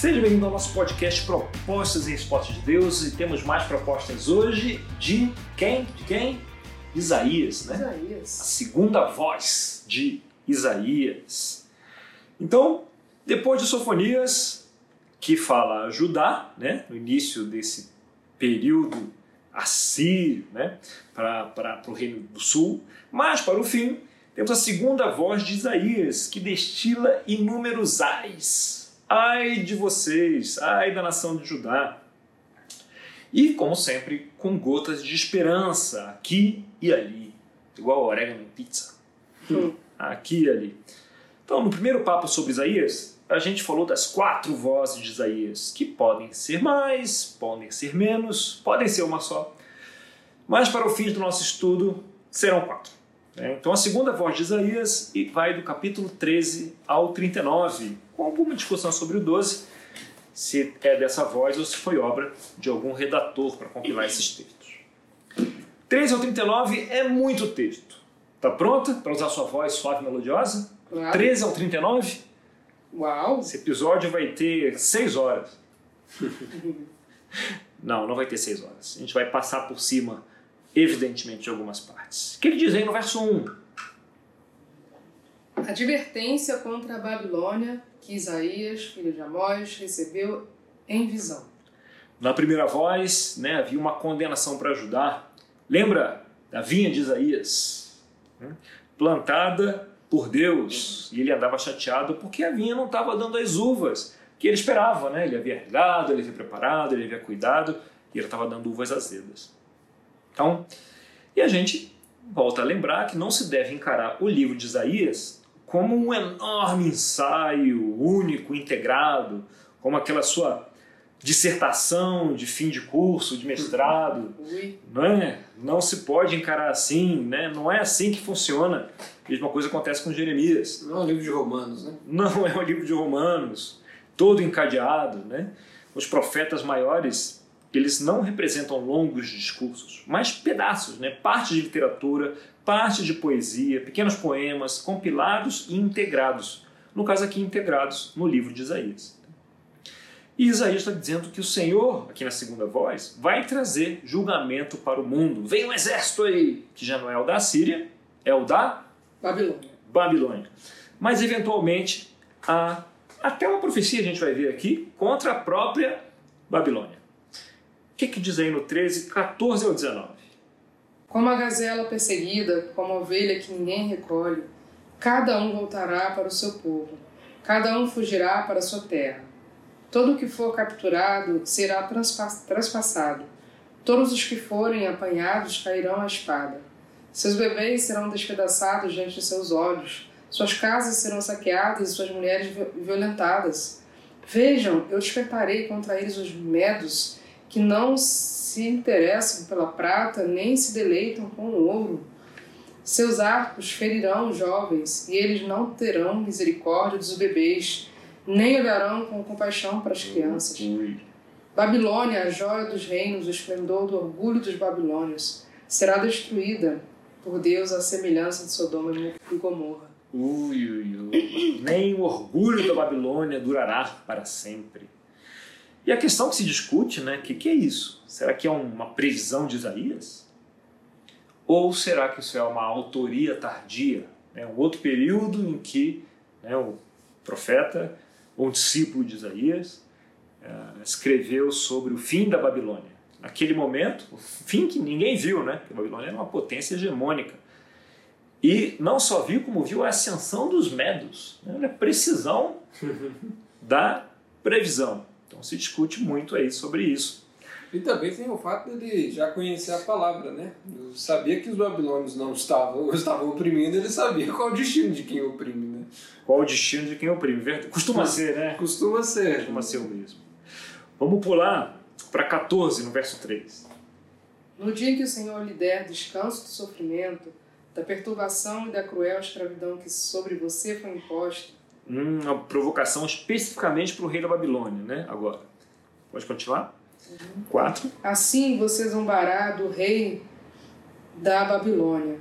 Seja bem-vindo ao nosso podcast Propostas em Respostas de Deus e temos mais propostas hoje de quem? De quem? Isaías, né? Isaías. A segunda voz de Isaías. Então, depois de Sofonias, que fala Judá, né? No início desse período assírio, né? Para o Reino do Sul, mas para o fim, temos a segunda voz de Isaías, que destila inúmeros ais Ai de vocês, ai da nação de Judá. E, como sempre, com gotas de esperança, aqui e ali, igual orégano em pizza. Hum. Aqui e ali. Então, no primeiro papo sobre Isaías, a gente falou das quatro vozes de Isaías, que podem ser mais, podem ser menos, podem ser uma só. Mas, para o fim do nosso estudo, serão quatro. né? Então, a segunda voz de Isaías vai do capítulo 13 ao 39 com alguma discussão sobre o 12, se é dessa voz ou se foi obra de algum redator para compilar esses textos. 13 ao 39 é muito texto. Tá pronta para usar sua voz suave e melodiosa? Claro. 13 ao 39? Uau! Esse episódio vai ter 6 horas. não, não vai ter 6 horas. A gente vai passar por cima, evidentemente, de algumas partes. O que ele diz aí no verso 1? Advertência contra a Babilônia que Isaías, filho de Amós, recebeu em visão. Na primeira voz, né, havia uma condenação para ajudar. Lembra da vinha de Isaías? né? Plantada por Deus. E ele andava chateado porque a vinha não estava dando as uvas que ele esperava. Né? Ele havia regado, ele havia preparado, ele havia cuidado e ele estava dando uvas azedas. Então, e a gente volta a lembrar que não se deve encarar o livro de Isaías como um enorme ensaio único, integrado, como aquela sua dissertação de fim de curso, de mestrado, Ui. não é? Não se pode encarar assim, né? Não é assim que funciona. A mesma coisa acontece com Jeremias. Não é um livro de romanos, né? Não é o livro de Romanos, todo encadeado, né? Os profetas maiores, eles não representam longos discursos, mas pedaços, né? Parte de literatura, parte de poesia, pequenos poemas compilados e integrados. No caso aqui, integrados no livro de Isaías. E Isaías está dizendo que o Senhor, aqui na segunda voz, vai trazer julgamento para o mundo. Vem um exército aí, que já não é o da Síria, é o da Babilônia. Babilônia. Mas, eventualmente, há até uma profecia, a gente vai ver aqui, contra a própria Babilônia. Que, que diz aí no 13, 14 ao 19? Como a gazela perseguida, como a ovelha que ninguém recolhe, cada um voltará para o seu povo, cada um fugirá para a sua terra. Todo o que for capturado será traspassado. Todos os que forem apanhados cairão à espada. Seus bebês serão despedaçados diante de seus olhos. Suas casas serão saqueadas e suas mulheres vi- violentadas. Vejam, eu despertarei contra eles os medos que não se interessam pela prata nem se deleitam com o ouro. Seus arcos ferirão os jovens e eles não terão misericórdia dos bebês, nem olharão com compaixão para as crianças. Babilônia, a joia dos reinos, o esplendor do orgulho dos babilônios, será destruída por Deus à semelhança de Sodoma e Gomorra. Ui, ui, ui. Nem o orgulho da Babilônia durará para sempre. E a questão que se discute, né? O que, que é isso? Será que é uma previsão de Isaías? Ou será que isso é uma autoria tardia? É um outro período em que né, o profeta, ou um discípulo de Isaías, eh, escreveu sobre o fim da Babilônia. Naquele momento, o fim que ninguém viu, né? Porque a Babilônia era uma potência hegemônica. E não só viu, como viu a ascensão dos medos, né? a precisão da previsão. Então se discute muito aí sobre isso. E também tem o fato dele já conhecer a palavra, né? Eu sabia que os babilônios não estavam, estavam oprimindo, ele sabia qual o destino de quem oprime, né? Qual o destino de quem oprime? Verdade? Costuma ser, né? Costuma ser. Costuma ser o mesmo. Vamos pular para 14, no verso 3. No dia em que o Senhor lhe der descanso do sofrimento, da perturbação e da cruel escravidão que sobre você foi imposta, uma provocação especificamente para o rei da Babilônia, né? Agora. Pode continuar? 4. assim você zombará do rei da Babilônia.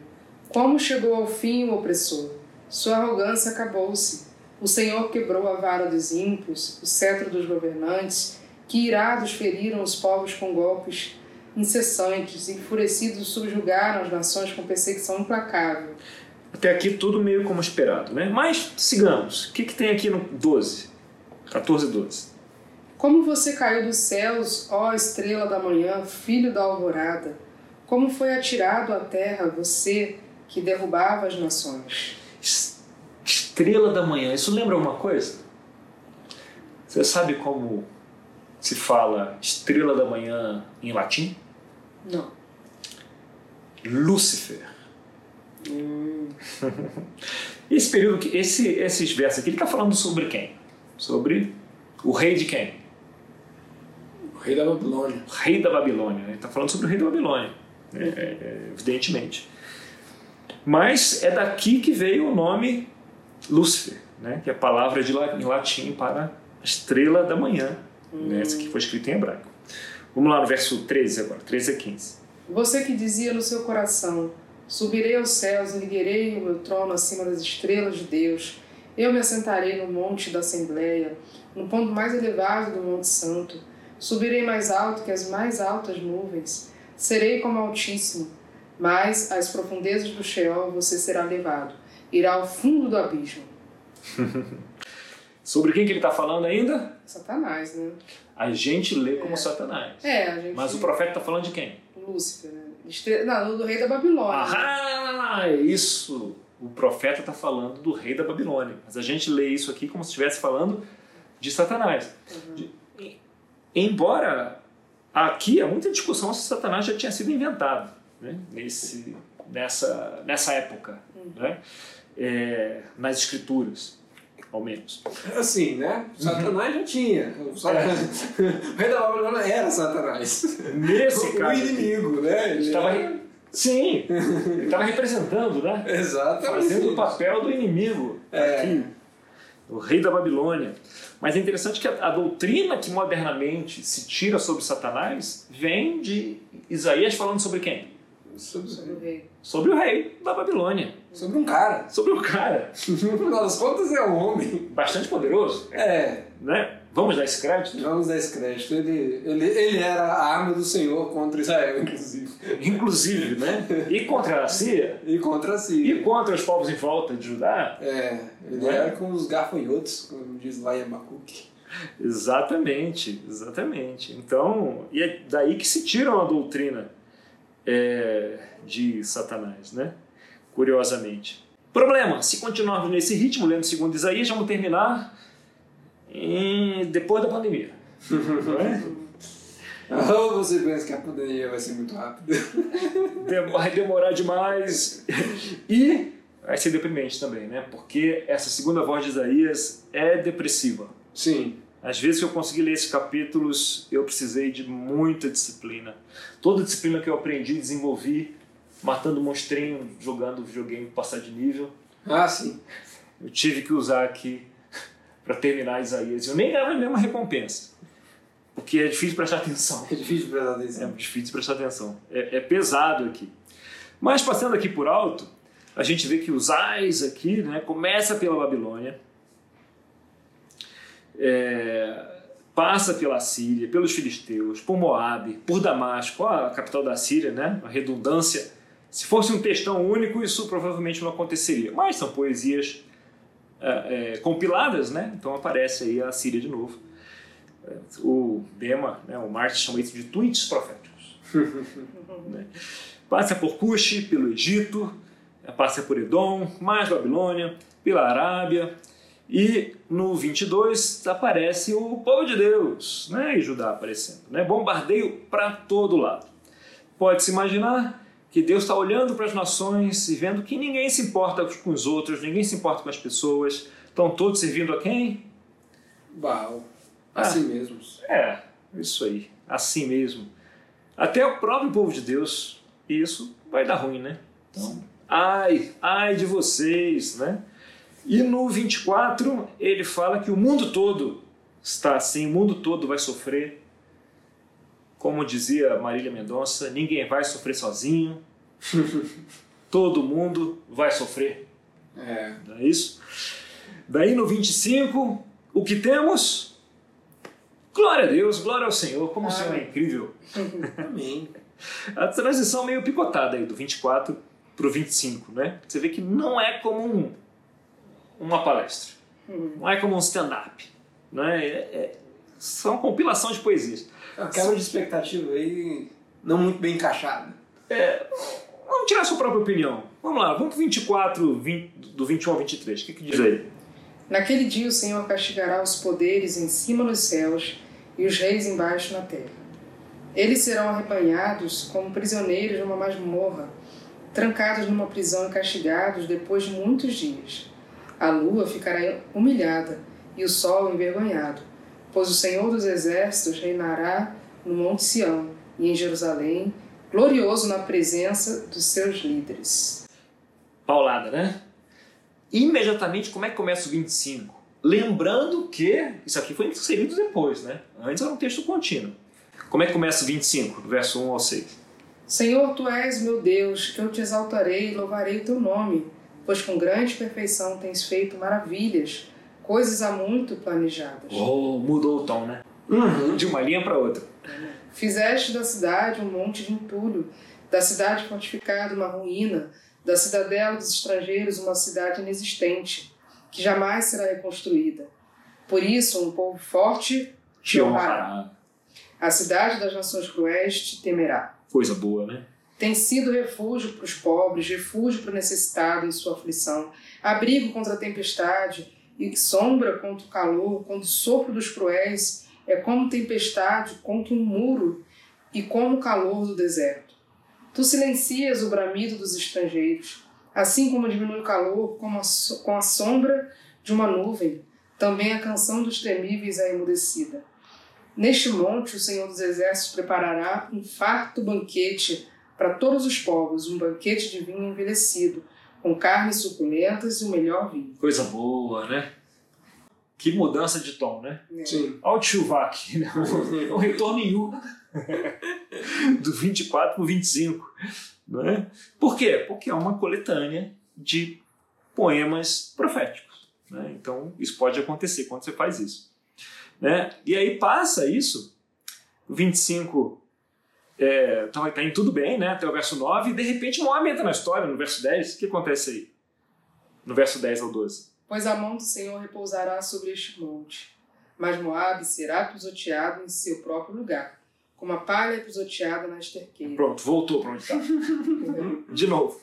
Como chegou ao fim o opressor? Sua arrogância acabou-se. O Senhor quebrou a vara dos ímpios, o cetro dos governantes, que irados feriram os povos com golpes incessantes, enfurecidos subjugaram as nações com perseguição implacável. Até aqui tudo meio como esperado, né? Mas sigamos. O que, que tem aqui no 12? 14 e 12. Como você caiu dos céus, ó estrela da manhã, filho da alvorada? Como foi atirado à terra você que derrubava as nações? Estrela da manhã, isso lembra alguma coisa? Você sabe como se fala estrela da manhã em latim? Não. Lúcifer. esse período, esse, esses versos aqui, ele está falando sobre quem? Sobre o rei de quem? O rei da Babilônia. O rei da Babilônia. Ele está falando sobre o rei da Babilônia, é, é, evidentemente. Mas é daqui que veio o nome Lúcifer, né? que é a palavra de, em latim para estrela da manhã. Hum. Né? Essa aqui foi escrita em hebraico. Vamos lá no verso 13 agora, 13 a 15. Você que dizia no seu coração: Subirei aos céus e liguerei o meu trono acima das estrelas de Deus. Eu me assentarei no monte da Assembleia, no ponto mais elevado do Monte Santo. Subirei mais alto que as mais altas nuvens. Serei como Altíssimo. Mas às profundezas do Sheol você será levado. Irá ao fundo do abismo. Sobre quem que ele está falando ainda? Satanás, né? A gente lê como é. Satanás. É, a gente... Mas o profeta está falando de quem? Lúcifer, né? Estre... Não, do rei da Babilônia. Ah, né? isso! O profeta está falando do rei da Babilônia. Mas a gente lê isso aqui como se estivesse falando de Satanás. Uhum. De... Embora aqui há muita discussão se Satanás já tinha sido inventado né? Nesse, nessa, nessa época, uhum. né? É, nas escrituras ao menos. Assim, né? Satanás já tinha. O, é. o rei da Babilônia era Satanás. Nesse o, caso. O inimigo, né? Ele estava. Era... Sim, ele estava representando, né? Exatamente. Fazendo o papel do inimigo é. aqui. O rei da Babilônia. Mas é interessante que a, a, doutrina que modernamente se tira sobre Satanás vem de Isaías falando sobre quem? Sobre, sobre o rei. Sobre o rei da Babilônia. Sobre um cara. Sobre um cara. No final das contas é um homem. Bastante poderoso. É. Né? Vamos dar esse crédito? Vamos dar esse crédito. Ele, ele, ele era a arma do Senhor contra Israel, inclusive. Inclusive, né? E contra a Síria. E contra a Síria. E contra os povos em volta de Judá. É. Ele é? era com os gafanhotos, como diz lá em Abacuque. Exatamente, exatamente. Então, e é daí que se tiram a doutrina é, de Satanás, né? Curiosamente. Problema: se continuarmos nesse ritmo, lendo segundo Isaías, vamos terminar em, depois da pandemia. Não é? Ou você pensa que a pandemia vai ser muito rápida? Vai demorar demais. E vai ser deprimente também, né? Porque essa segunda voz de Isaías é depressiva. Sim. Às vezes que eu consegui ler esses capítulos, eu precisei de muita disciplina. Toda disciplina que eu aprendi, desenvolvi, matando monstrinho, jogando videogame, passar de nível. Ah, sim. Eu tive que usar aqui para terminar Isaías. Eu nem ganhava a mesma recompensa. Porque é difícil prestar atenção. É difícil prestar atenção. É difícil prestar atenção. É, é pesado aqui. Mas passando aqui por alto, a gente vê que os ais aqui, né, começa pela Babilônia, é, passa pela Síria, pelos filisteus, por Moabe, por Damasco, a capital da Síria, né? A redundância. Se fosse um textão único, isso provavelmente não aconteceria. Mas são poesias é, é, compiladas, né? Então aparece aí a Síria de novo. O Bema, né, o Martin chama isso de tweets proféticos. né? Passa por Cush, pelo Egito, passa por Edom, mais Babilônia, pela Arábia, e no 22 aparece o povo de Deus, né? E Judá aparecendo, né? Bombardeio para todo lado. Pode-se imaginar que Deus está olhando para as nações e vendo que ninguém se importa com os outros, ninguém se importa com as pessoas, estão todos servindo a quem? Baal. Assim ah, mesmo. É, isso aí, assim mesmo. Até o próprio povo de Deus, isso vai dar ruim, né? Então, ai, ai de vocês, né? E no 24 ele fala que o mundo todo está assim, o mundo todo vai sofrer. Como dizia Marília Mendonça, ninguém vai sofrer sozinho. todo mundo vai sofrer. É. Não é isso? Daí no 25, o que temos? Glória a Deus, glória ao Senhor, como o Senhor é incrível. Amém. A transição meio picotada aí, do 24 para o 25, né? Você vê que não é como um, uma palestra, não é como um stand-up, né? É, é, são compilação de poesias. A quebra de expectativa aí não muito bem encaixada. É, vamos tirar a sua própria opinião. Vamos lá, vamos para o 24, 20, do 21 ao 23. O que, que diz aí? Naquele dia o Senhor castigará os poderes em cima nos céus e os reis embaixo na terra. Eles serão arrebanhados como prisioneiros numa masmorra, trancados numa prisão e castigados depois de muitos dias. A lua ficará humilhada e o sol envergonhado, pois o Senhor dos Exércitos reinará no Monte Sião e em Jerusalém, glorioso na presença dos seus líderes. Paulada, né? Imediatamente, como é que começa o 25? Lembrando que isso aqui foi inserido depois, né? Antes era um texto contínuo. Como é que começa o 25, do verso 1 ao 6? Senhor, tu és meu Deus, eu te exaltarei e louvarei o teu nome, pois com grande perfeição tens feito maravilhas, coisas há muito planejadas. Oh, mudou o tom, né? Uhum. De uma linha para outra. Fizeste da cidade um monte de entulho, da cidade fortificada uma ruína, da cidadela dos estrangeiros uma cidade inexistente, que jamais será reconstruída. Por isso, um povo forte Te honrará. A cidade das nações cruéis te temerá. Coisa boa, né? Tem sido refúgio para os pobres, refúgio para o necessitado em sua aflição, abrigo contra a tempestade e sombra contra o calor, quando o sopro dos cruéis é como tempestade contra um muro e como o calor do deserto. Tu silencias o bramido dos estrangeiros, assim como diminui o calor com a sombra de uma nuvem, também a canção dos temíveis é emudecida. Neste monte o Senhor dos Exércitos preparará um farto banquete para todos os povos, um banquete de vinho envelhecido, com carnes suculentas e o melhor vinho. Coisa boa, né? Que mudança de tom, né? Sim. Olha o Chuvak, né? um retorno em U do 24 para o 25. Né? Por quê? Porque é uma coletânea de poemas proféticos. Né? Então, isso pode acontecer quando você faz isso. Né? E aí passa isso, o 25 é, tá, tá indo tudo bem, né? até o verso 9, e de repente Moab entra na história, no verso 10. O que acontece aí? No verso 10 ao 12. Pois a mão do Senhor repousará sobre este monte, mas Moabe será pisoteado em seu próprio lugar, como a palha é pisoteada na esterqueira. Pronto, voltou para onde está. De novo.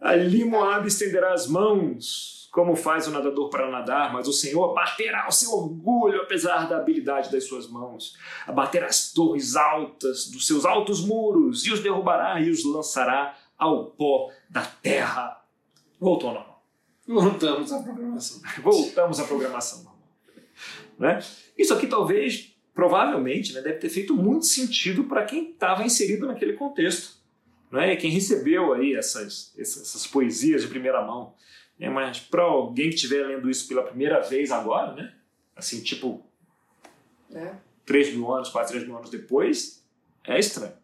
Ali Moab estenderá as mãos, como faz o nadador para nadar, mas o Senhor abaterá o seu orgulho, apesar da habilidade das suas mãos. Abaterá as torres altas dos seus altos muros, e os derrubará e os lançará ao pó da terra. Voltou ao normal. Voltamos à programação. Voltamos à programação normal. Né? Isso aqui talvez, provavelmente, né, deve ter feito muito sentido para quem estava inserido naquele contexto. Né? Quem recebeu aí essas, essas, essas poesias de primeira mão. Né? Mas para alguém que estiver lendo isso pela primeira vez agora, né? assim, tipo Né? 3 mil anos, quase 3 mil anos depois, é estranho.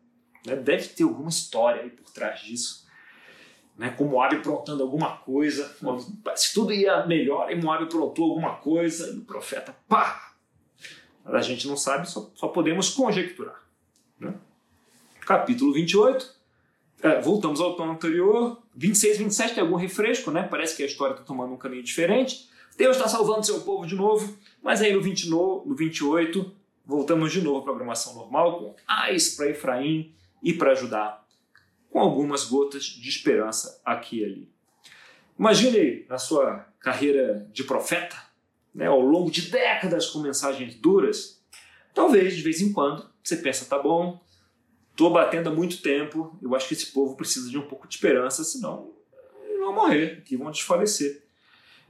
Né? Deve ter alguma história aí por trás disso. Né? Com Moab aprontando alguma coisa. Se tudo ia melhor, e Moab aprontou alguma coisa, e o profeta, pá! Mas a gente não sabe, só, só podemos conjecturar. Né? Capítulo 28. É, voltamos ao tom anterior. 26, 27 tem algum refresco, né? Parece que a história está tomando um caminho diferente. Deus está salvando seu povo de novo, mas aí no, 20, no, no 28 voltamos de novo à programação normal, com ais para Efraim e para Judá, com algumas gotas de esperança aqui e ali. Imagine na sua carreira de profeta, né, ao longo de décadas com mensagens duras, talvez de vez em quando você pensa, tá bom, estou batendo há muito tempo, eu acho que esse povo precisa de um pouco de esperança, senão eles vão morrer, que vão desfalecer.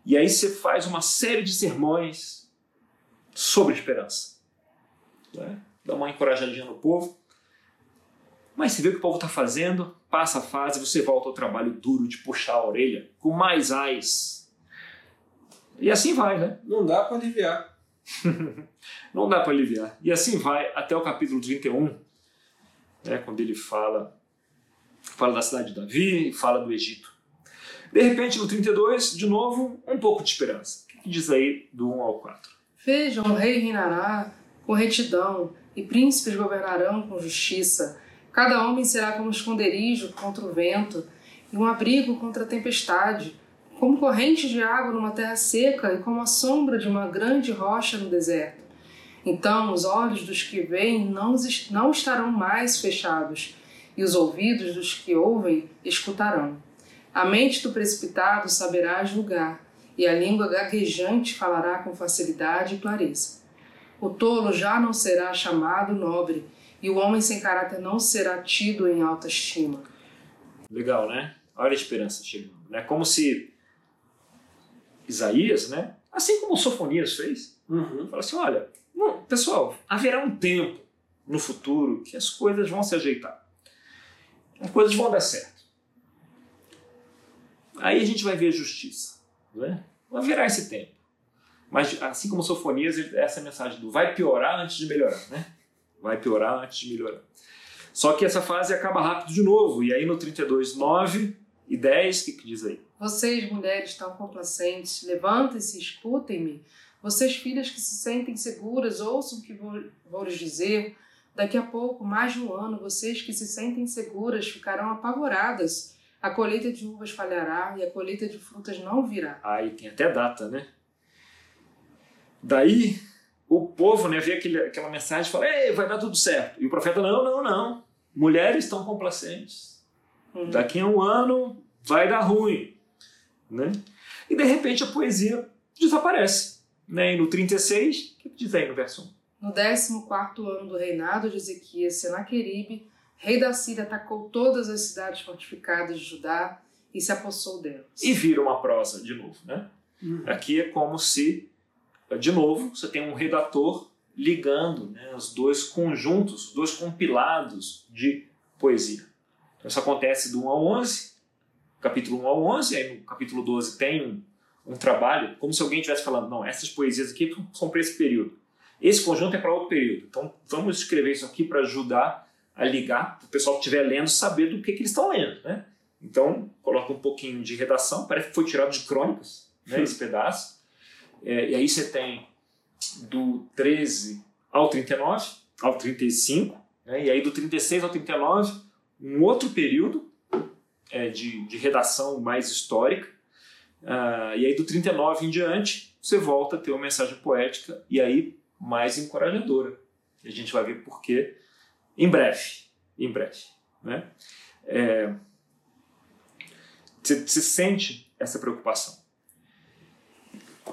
E aí você faz uma série de sermões sobre esperança. Né? Dá uma encorajadinha no povo. Mas você vê o que o povo está fazendo, passa a fase, você volta ao trabalho duro de puxar a orelha, com mais ais. E assim vai, né? Não dá para aliviar. Não dá para aliviar. E assim vai até o capítulo 31, né, quando ele fala, fala da cidade de Davi e fala do Egito. De repente, no 32, de novo, um pouco de esperança. O que diz aí do 1 ao 4? Vejam, o rei reinará com retidão e príncipes governarão com justiça. Cada homem será como esconderijo contra o vento e um abrigo contra a tempestade, como corrente de água numa terra seca e como a sombra de uma grande rocha no deserto. Então os olhos dos que veem não, não estarão mais fechados, e os ouvidos dos que ouvem escutarão. A mente do precipitado saberá julgar, e a língua gaguejante falará com facilidade e clareza. O tolo já não será chamado nobre, e o homem sem caráter não será tido em alta estima. Legal, né? Olha a esperança chegando. É né? como se Isaías, né? assim como Sofonias fez, uhum. fala assim: olha, pessoal, haverá um tempo no futuro que as coisas vão se ajeitar, as coisas vão dar certo. Aí a gente vai ver a justiça. Né? Haverá esse tempo. Mas assim como Sofonias, essa mensagem do vai piorar antes de melhorar. Né? Vai piorar antes de melhorar. Só que essa fase acaba rápido de novo. E aí no 32, 9 e 10, o que, que diz aí? Vocês, mulheres tão complacentes, levantem-se escutem-me. Vocês, filhas que se sentem seguras, ouçam o que vou, vou lhes dizer. Daqui a pouco, mais de um ano, vocês que se sentem seguras ficarão apavoradas. A colheita de uvas falhará e a colheita de frutas não virá. Aí tem até data, né? Daí o povo né, vê aquele, aquela mensagem e fala: Ei, vai dar tudo certo. E o profeta: Não, não, não. Mulheres estão complacentes. Uhum. Daqui a um ano vai dar ruim. Né? E de repente a poesia desaparece. Né? E no 36, o que diz aí no verso 1? No 14 ano do reinado de Ezequias, Senaqueribe, rei da Síria, atacou todas as cidades fortificadas de Judá e se apossou delas. E vira uma prosa de novo. Né? Uhum. Aqui é como se, de novo, você tem um redator ligando né, os dois conjuntos, os dois compilados de poesia. Então, isso acontece do 1 ao 11, capítulo 1 ao 11, aí no capítulo 12 tem um, trabalho, como se alguém estivesse falando, não, essas poesias aqui são para esse período. Esse conjunto é para outro período. Então vamos escrever isso aqui para ajudar a ligar, para o pessoal que estiver lendo saber do que, que eles estão lendo. Né? Então coloca um pouquinho de redação, parece que foi tirado de crônicas, né, esse pedaço. É, e aí você tem do 13 ao 39, ao 35, né, e aí do 36 ao 39, um outro período, é, de, de, redação mais histórica. Uh, e aí do 39 em diante, você volta a ter uma mensagem poética e aí mais encorajadora. E a gente vai ver por quê em breve. Em breve. Né? É, você, você sente essa preocupação.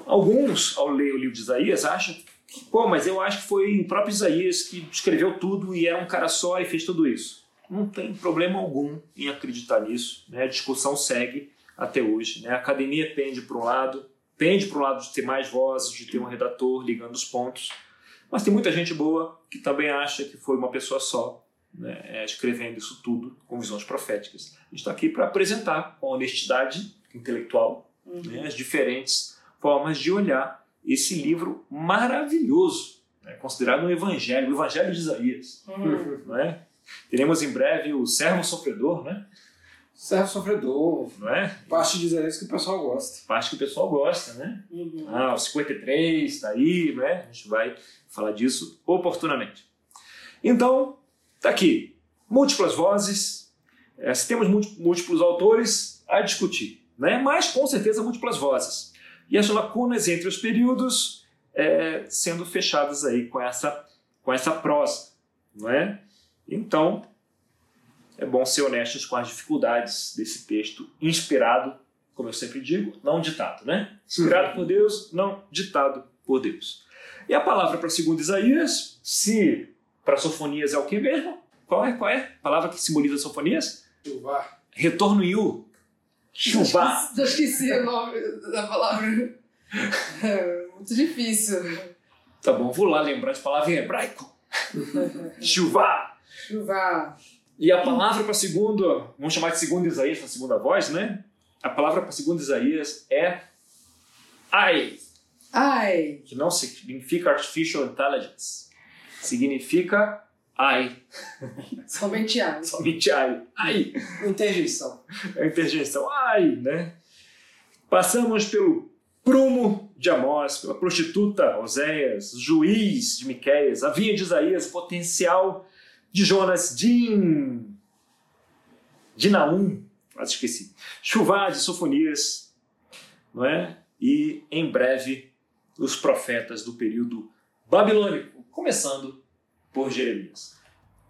Alguns, ao ler o livro de Isaías, acham que, pô, mas eu acho que foi o próprio Isaías que escreveu tudo e era um cara só e fez tudo isso não tem problema algum em acreditar nisso. Né? A discussão segue até hoje. Né? A academia pende para um lado, pende para um lado de ter mais vozes, de ter um redator ligando os pontos, mas tem muita gente boa que também acha que foi uma pessoa só né, é, escrevendo isso tudo com visões proféticas. A gente está aqui para apresentar com honestidade intelectual uhum. né, as diferentes formas de olhar esse livro maravilhoso, né, considerado um evangelho, o evangelho de Isaías. Uhum. Não é? Teremos em breve o Servo Sofredor, né? Servo Sofredor. Não é? Parte de Isaías que o pessoal gosta. Parte que o pessoal gosta, né? Uhum. Ah, o 53 está aí, né? A gente vai falar disso oportunamente. Então, tá aqui. Múltiplas vozes. É, se temos múltiplos autores, a discutir. Né? Mas, com certeza, múltiplas vozes. E as lacunas entre os períodos é, sendo fechadas aí com essa, com essa prosa. Não é? Então, é bom ser honestos com as dificuldades desse texto inspirado, como eu sempre digo, não ditado, né? Inspirado por Deus, não ditado por Deus. E a palavra para segundo Isaías, se para Sofonias é o que mesmo? Qual é? Qual é? A palavra que simboliza Sofonias? Chuvá. Retorno Yu. Chuvá. Eu esqueci o nome da palavra. É muito difícil. Tá bom, vou lá lembrar de palavra em hebraico. Chuvá. Chuva. E a palavra para segundo, vamos chamar de segundo Isaías, para segunda voz, né? A palavra para segundo Isaías é ai. Ai. Que não significa artificial intelligence. Significa ai. Somente ai. Somente ai. Ai. Interjeição. É interjeição. Ai, né? Passamos pelo prumo de Amós, pela prostituta Oséias, juiz de Miqueias, a vinha de Isaías, potencial de Jonas, de, de Naum, quase esqueci, Chuvá de Sofonias, não é? E em breve os profetas do período babilônico, começando por Jeremias.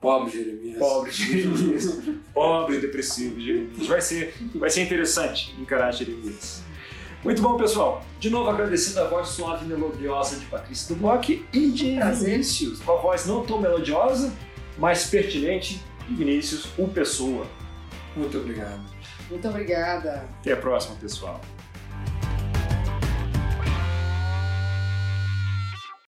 Pobre Jeremias. Pobre Jeremias. Pobre depressivo Jeremias. Vai ser, vai ser interessante encarar Jeremias. Muito bom, pessoal. De novo agradecendo a voz suave e melodiosa de Patrícia Duboc e de. Vinícius, com a voz não tão melodiosa, mas pertinente de Vinícius, o Pessoa. Muito obrigado. Muito obrigada. Até a próxima, pessoal.